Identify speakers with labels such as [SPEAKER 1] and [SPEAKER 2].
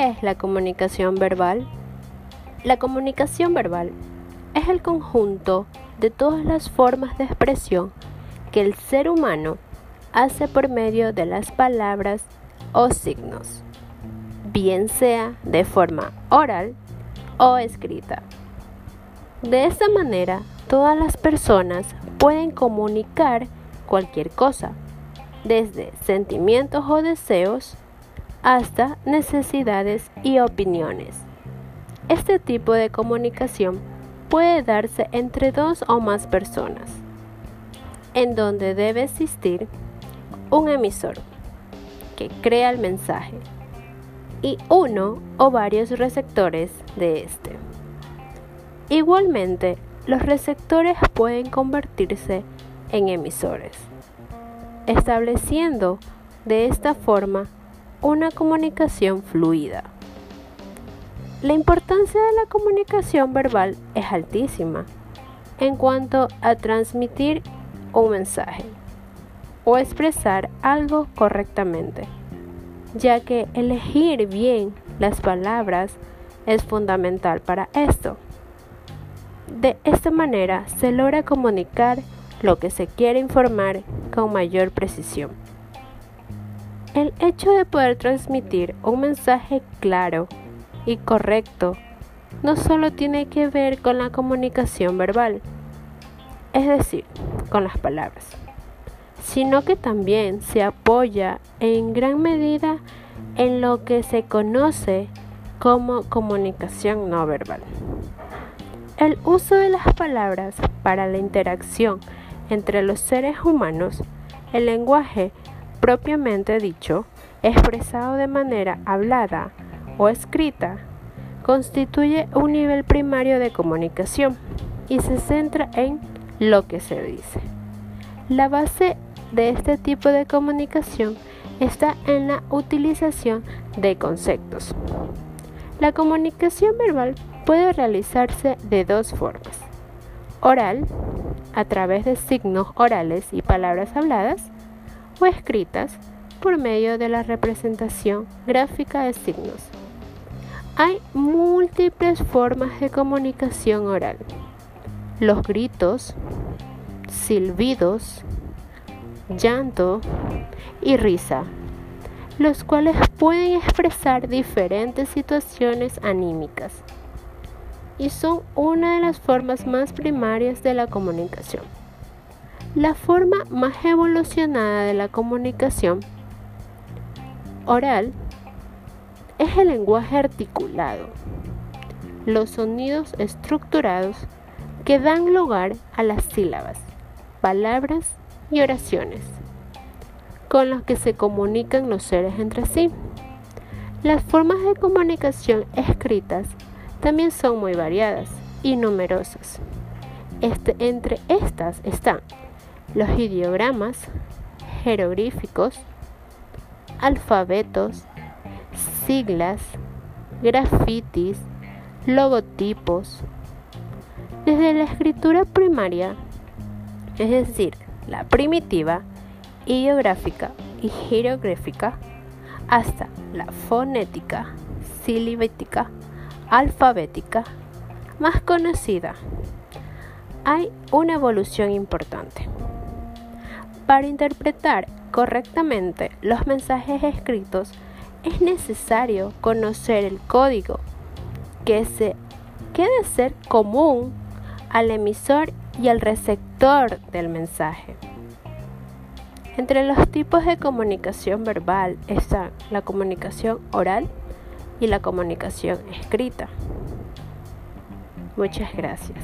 [SPEAKER 1] ¿Qué es la comunicación verbal? La comunicación verbal es el conjunto de todas las formas de expresión que el ser humano hace por medio de las palabras o signos, bien sea de forma oral o escrita. De esta manera, todas las personas pueden comunicar cualquier cosa, desde sentimientos o deseos hasta necesidades y opiniones. Este tipo de comunicación puede darse entre dos o más personas, en donde debe existir un emisor que crea el mensaje y uno o varios receptores de este. Igualmente, los receptores pueden convertirse en emisores, estableciendo de esta forma una comunicación fluida. La importancia de la comunicación verbal es altísima en cuanto a transmitir un mensaje o expresar algo correctamente, ya que elegir bien las palabras es fundamental para esto. De esta manera se logra comunicar lo que se quiere informar con mayor precisión. El hecho de poder transmitir un mensaje claro y correcto no solo tiene que ver con la comunicación verbal, es decir, con las palabras, sino que también se apoya en gran medida en lo que se conoce como comunicación no verbal. El uso de las palabras para la interacción entre los seres humanos, el lenguaje propiamente dicho, expresado de manera hablada o escrita, constituye un nivel primario de comunicación y se centra en lo que se dice. La base de este tipo de comunicación está en la utilización de conceptos. La comunicación verbal puede realizarse de dos formas. Oral, a través de signos orales y palabras habladas, o escritas por medio de la representación gráfica de signos. Hay múltiples formas de comunicación oral. Los gritos, silbidos, llanto y risa, los cuales pueden expresar diferentes situaciones anímicas y son una de las formas más primarias de la comunicación. La forma más evolucionada de la comunicación oral es el lenguaje articulado, los sonidos estructurados que dan lugar a las sílabas, palabras y oraciones, con los que se comunican los seres entre sí. Las formas de comunicación escritas también son muy variadas y numerosas. Este, entre estas están los ideogramas, jeroglíficos, alfabetos, siglas, grafitis, logotipos. Desde la escritura primaria, es decir, la primitiva, ideográfica y jeroglífica, hasta la fonética, silibética, alfabética, más conocida, hay una evolución importante. Para interpretar correctamente los mensajes escritos es necesario conocer el código que, se, que ser común al emisor y al receptor del mensaje. Entre los tipos de comunicación verbal están la comunicación oral y la comunicación escrita. Muchas gracias.